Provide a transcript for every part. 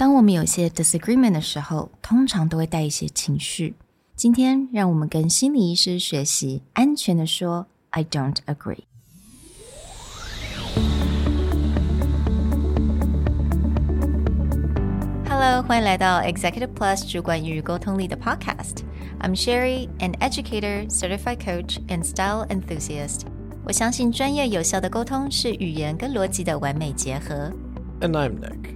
当我们有些 disagreement 的时候，通常都会带一些情绪。今天，让我们跟心理医师学习安全的说 "I don't agree"。Hello，欢迎来到 Executive Plus 主管与沟通力的 Podcast。I'm Sherry, an educator, certified coach, and style enthusiast. 我相信专业有效的沟通是语言跟逻辑的完美结合。And I'm Nick,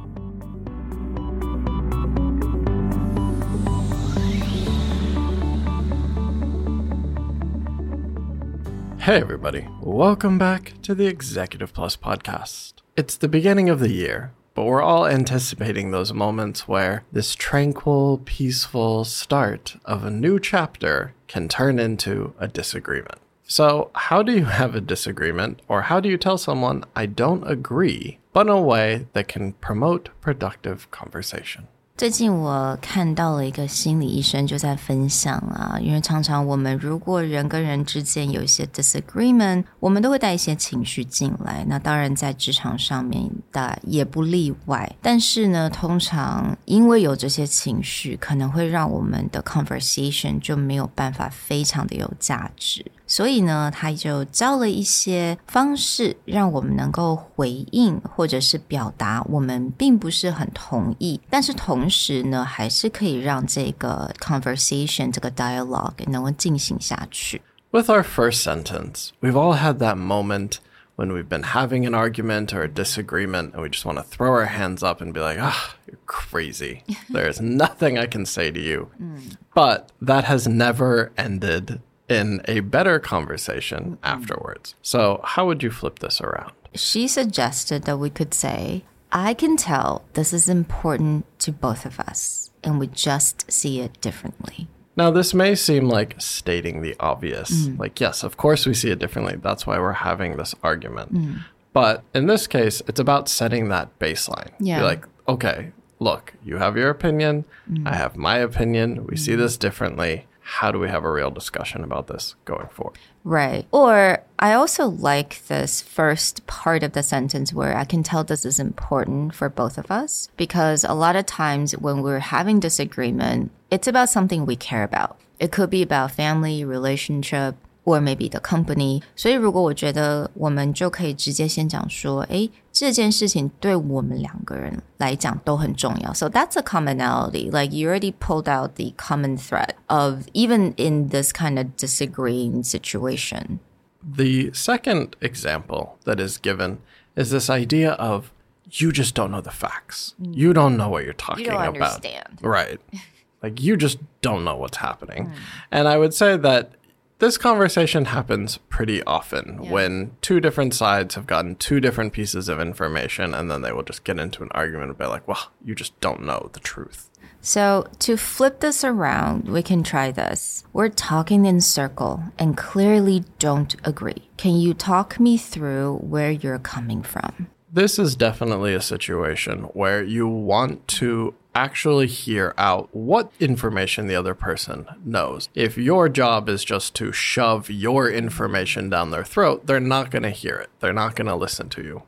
Hey, everybody. Welcome back to the Executive Plus podcast. It's the beginning of the year, but we're all anticipating those moments where this tranquil, peaceful start of a new chapter can turn into a disagreement. So, how do you have a disagreement, or how do you tell someone, I don't agree, but in a way that can promote productive conversation? 最近我看到了一个心理医生就在分享啊，因为常常我们如果人跟人之间有一些 disagreement，我们都会带一些情绪进来。那当然在职场上面的也不例外。但是呢，通常因为有这些情绪，可能会让我们的 conversation 就没有办法非常的有价值。所以呢，他就教了一些方式，让我们能够回应或者是表达我们并不是很同意，但是同时呢，还是可以让这个 conversation 这个 dialogue 能够进行下去。With our first sentence, we've all had that moment when we've been having an argument or a disagreement and we just want to throw our hands up and be like, ah, you're crazy. There's nothing I can say to you. Mm. But that has never ended in a better conversation afterwards. So, how would you flip this around? She suggested that we could say, I can tell this is important to both of us, and we just see it differently. Now, this may seem like stating the obvious. Mm. Like, yes, of course we see it differently. That's why we're having this argument. Mm. But in this case, it's about setting that baseline. Yeah. Be like, okay, look, you have your opinion. Mm. I have my opinion. We see mm. this differently how do we have a real discussion about this going forward? Right. Or I also like this first part of the sentence where I can tell this is important for both of us because a lot of times when we're having disagreement, it's about something we care about. It could be about family, relationship, or maybe the company。所以如果我觉得我们就可以直接先讲说，诶，这件事情对我们两个人来讲都很重要。So that's a commonality. Like you already pulled out the common thread of even in this kind of disagreeing situation. The second example that is given is this idea of you just don't know the facts. Mm. You don't know what you're talking you don't about. Understand. Right. like you just don't know what's happening. Mm. And I would say that this conversation happens pretty often yeah. when two different sides have gotten two different pieces of information and then they will just get into an argument be like, well, you just don't know the truth. So, to flip this around, we can try this. We're talking in circle and clearly don't agree. Can you talk me through where you're coming from? This is definitely a situation where you want to actually hear out what information the other person knows. If your job is just to shove your information down their throat, they're not going to hear it. They're not going to listen to you.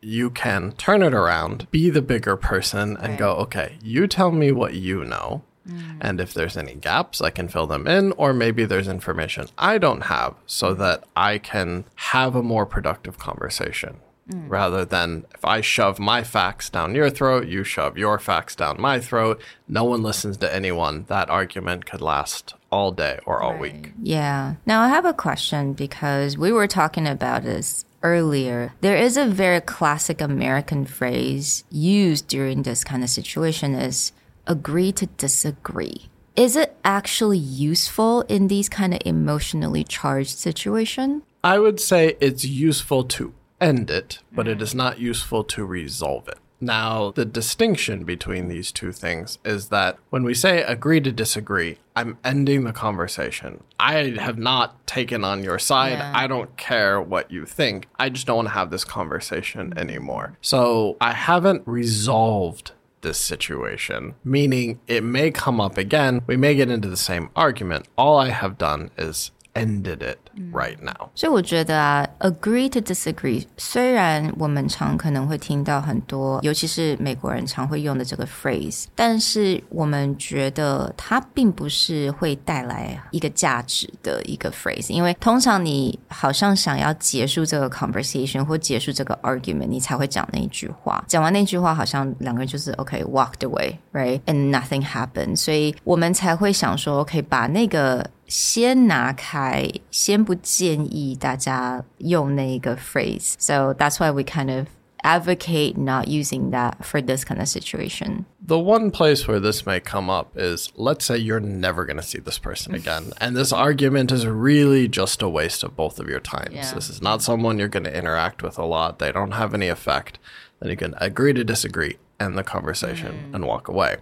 You can turn it around, be the bigger person, and right. go, okay, you tell me what you know. Mm. And if there's any gaps, I can fill them in, or maybe there's information I don't have so that I can have a more productive conversation. Mm. rather than if I shove my facts down your throat, you shove your facts down my throat, no one listens to anyone. That argument could last all day or all right. week. Yeah. Now I have a question because we were talking about this earlier. There is a very classic American phrase used during this kind of situation is agree to disagree. Is it actually useful in these kind of emotionally charged situations? I would say it's useful to end it, but it is not useful to resolve it. Now, the distinction between these two things is that when we say agree to disagree, I'm ending the conversation. I have not taken on your side. Yeah. I don't care what you think. I just don't want to have this conversation anymore. So I haven't resolved this situation, meaning it may come up again. We may get into the same argument. All I have done is ended it right now. 所以我觉得啊，agree to disagree，虽然我们常可能会听到很多，尤其是美国人常会用的这个 phrase，但是我们觉得它并不是会带来一个价值的一个 phrase，因为通常你好像想要结束这个 conversation 或结束这个 argument，你才会讲那一句话。讲完那句话，好像两个人就是 OK walked away，right，and nothing happened，所以我们才会想说，OK，把那个 先拿开，先不建议大家用那个 phrase. So that's why we kind of advocate not using that for this kind of situation. The one place where this may come up is let's say you're never going to see this person again, and this argument is really just a waste of both of your times. Yeah. This is not someone you're going to interact with a lot, they don't have any effect. Then you can agree to disagree, end the conversation, and walk away.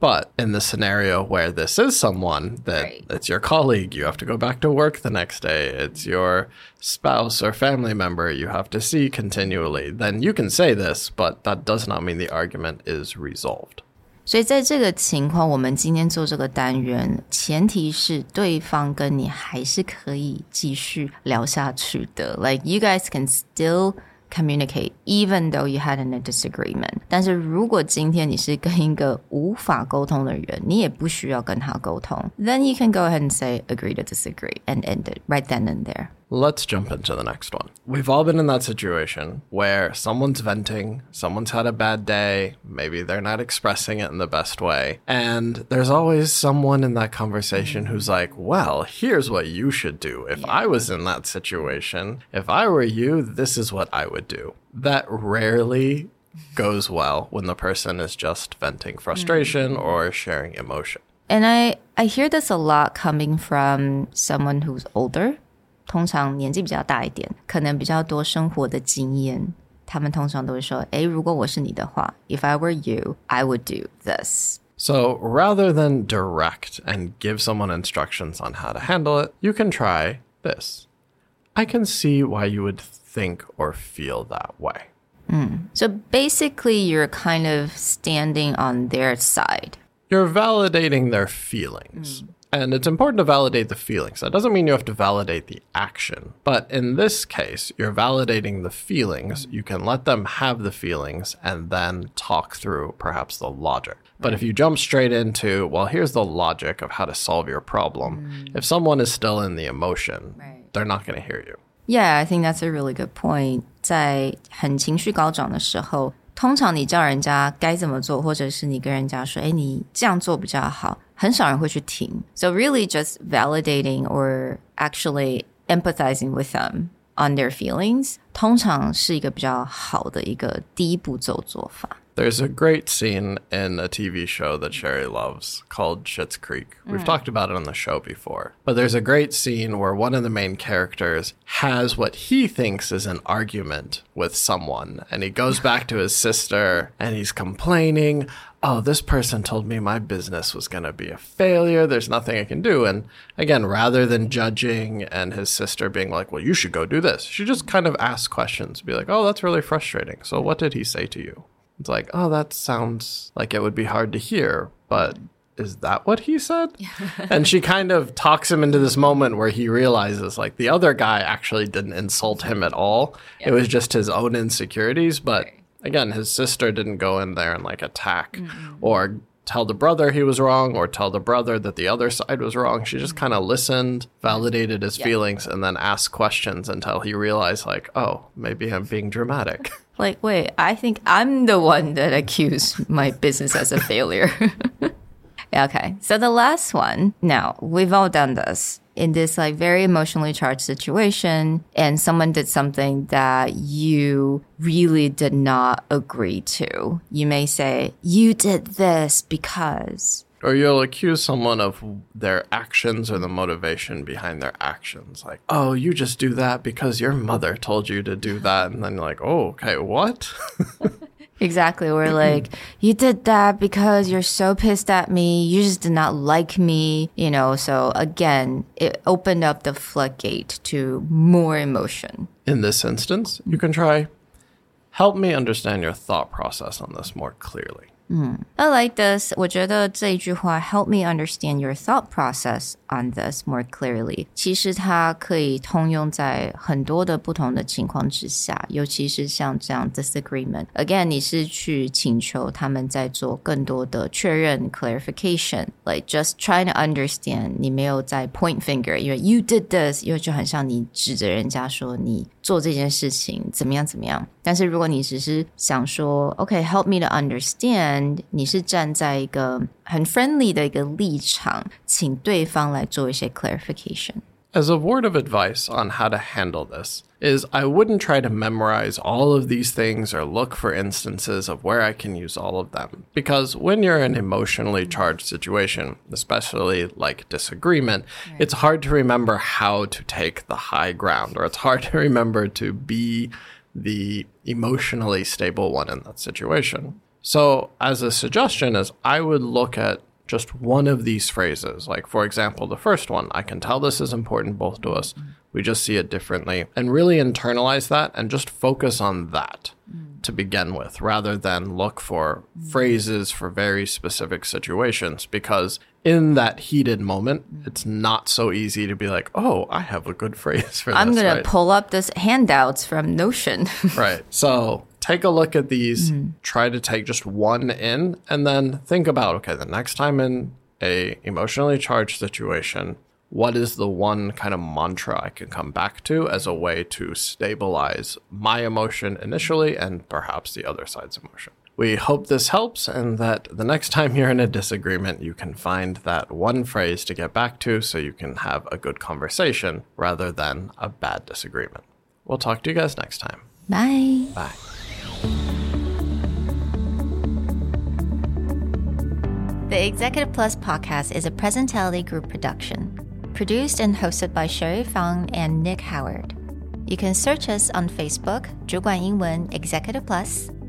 But in the scenario where this is someone that Right. it's your colleague, you have to go back to work the next day, it's your spouse or family member you have to see continually, then you can say this, but that does not mean the argument is resolved. 所以在这个情况，我们今天做这个单元，前提是对方跟你还是可以继续聊下去的。Like you guys can still communicate even though you had a disagreement。但是如果今天你是跟一个无法沟通的人，你也不需要跟他沟通，then you can go ahead and say agree to disagree and end it right then and there。 Let's jump into the next one. We've all been in that situation where someone's venting, someone's had a bad day, maybe they're not expressing it in the best way, and there's always someone in that conversation who's like, Well, here's what you should do. If I was in that situation, if I were you, this is what I would do. That rarely goes well when the person is just venting frustration mm. or sharing emotion. And I I hear this a lot coming from someone who's older，通常年纪比较大一点，可能比较多生活的经验。他们通常都会说：“诶，如果我是你的话，If I were you, I would do this。 So rather than direct and give someone instructions on how to handle it, you can try this. I can see why you would think or feel that way. So basically, you're kind of standing on their side. You're validating their feelings. And it's important to validate the feelings. That doesn't mean you have to validate the action. But in this case, you're validating the feelings. You can let them have the feelings and then talk through perhaps the logic. But if you jump straight into, well, here's the logic of how to solve your problem, if someone is still in the emotion, Right. they're not going to hear you. Yeah, I think that's a really good point. 在很情绪高涨的时候，通常你叫人家该怎么做，或者是你跟人家说：“哎，你这样做比较好。” 很少人会去听。So really, just validating or actually empathizing with them on their feelings，通常是一个比较好的一个第一步骤做法。 There's a great scene in a TV show that Sherry loves called Schitt's Creek. We've talked about it on the show before. But there's a great scene where one of the main characters has what he thinks is an argument with someone. And he goes back to his sister and he's complaining, Oh, this person told me my business was going to be a failure. There's nothing I can do. And again, rather than judging and his sister being like, Well, you should go do this, she just kind of asks questions, be like, Oh, that's really frustrating. So what did he say to you? It's like, oh, that sounds like it would be hard to hear, but is that what he said? and she kind of talks him into this moment where he realizes like the other guy actually didn't insult him at all. It was just his own insecurities. But again, his sister didn't go in there and like attack or tell the brother he was wrong or tell the brother that the other side was wrong. She just kind of listened, validated his feelings, and then asked questions until he realized, like, oh, maybe I'm being dramatic. Like, wait, I think I'm the one that accused my business as a failure. okay, so the last one. Now, we've all done this in this like very emotionally charged situation, and someone did something that you really did not agree to. You may say, You did this because. Or you'll accuse someone of their actions or the motivation behind their actions. Like, oh, you just do that because your mother told you to do that. And then you're like, oh, okay, what? Exactly. We're like, you did that because you're so pissed at me. You just did not like me, you know. So again, it opened up the floodgate to more emotion. In this instance, you can try help me understand your thought process on this more clearly. I like this. 我觉得这一句话 "Help me understand your thought process on this more clearly"，其实它可以通用在很多的不同的情况之下，尤其是像这样 disagreement。Again，你是去请求他们在做更多的确认 clarification，like just trying to understand。你没有在 point finger，因为 you did this，因为就很像你指着人家说你做这件事情怎么样怎么样。 但是如果你只是想说，OK，help、me to understand，你是站在一个很 friendly 的一个立场，请对方来做一些 clarification。 As a word of advice on how to handle this is I wouldn't try to memorize all of these things or look for instances of where I can use all of them. Because when you're in an emotionally charged situation, especially like disagreement, it's hard to remember how to take the high ground, or it's hard to remember to be the emotionally stable one in that situation. So, as a suggestion, is I would look at just one of these phrases. Like, for example, the first one, I can tell this is important both to us. We just see it differently. And really internalize that and just focus on that mm. to begin with, rather than look for mm. phrases for very specific situations. Because in that heated moment, it's not so easy to be like, oh, I have a good phrase for I'm this. gonna pull up this handouts from Notion. Right. So take a look at these, hmm. try to take just one in, and then think about okay, the next time in a emotionally charged situation, what is the one kind of mantra I can come back to as a way to stabilize my emotion initially and perhaps the other side's emotion? We hope this helps and that the next time you're in a disagreement, you can find that one phrase to get back to so you can have a good conversation rather than a bad disagreement. We'll talk to you guys next time. Bye. Bye. The Executive Plus podcast is a Presentality Group production, produced and hosted by Sherry Fang and Nick Howard. You can search us on Facebook, 主管英文 Executive Plus.